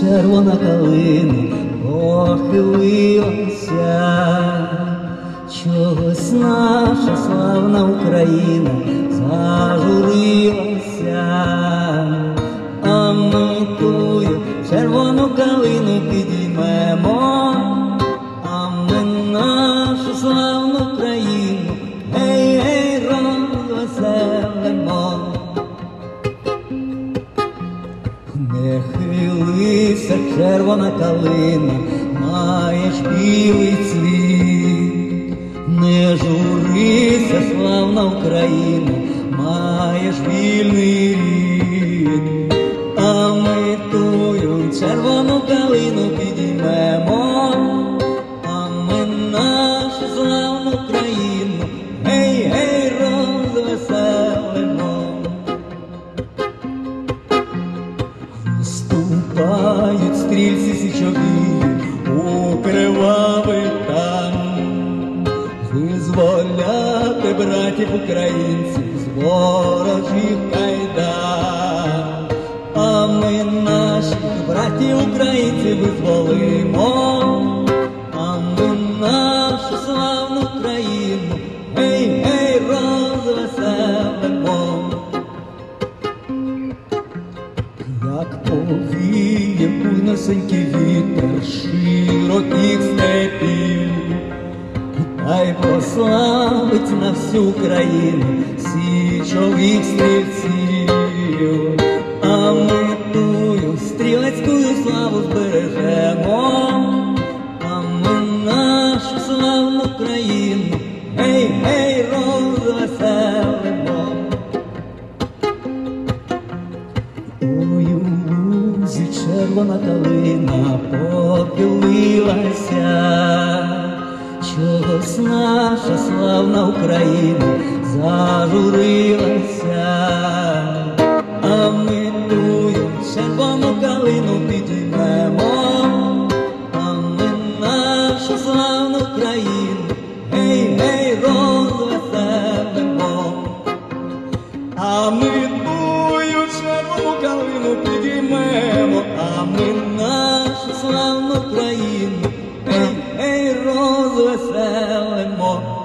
Червона калина похилилася, чогось наша славна Україна зажурилася, а ми тую червону калину підіймемо, славну Україну, гей, гей, розвеселимо. Не хилися, червона калина, маєш білий цвіт, не журися, славна Україна, маєш вільний рід, Ступають стрільці січові у кривавий там, визволяти братів українців з ворожих кайдан, а ми наших братів українців визволимо, а ми нашу славну буйносенький вітер широких степів, та й прославить на всю країну січових стрільців, а ми тую стрілецьку славу збережемо, а ми нашу славну країну, гей, гей, розвеселимо. Червона калина попілилася, чогось наша славна Україна зажурилася, а ми тую червону калину підіймемо, а ми нашу славну країну, гей, гей, розвеселимо. А ми тую червону калину підіймемо, more and more.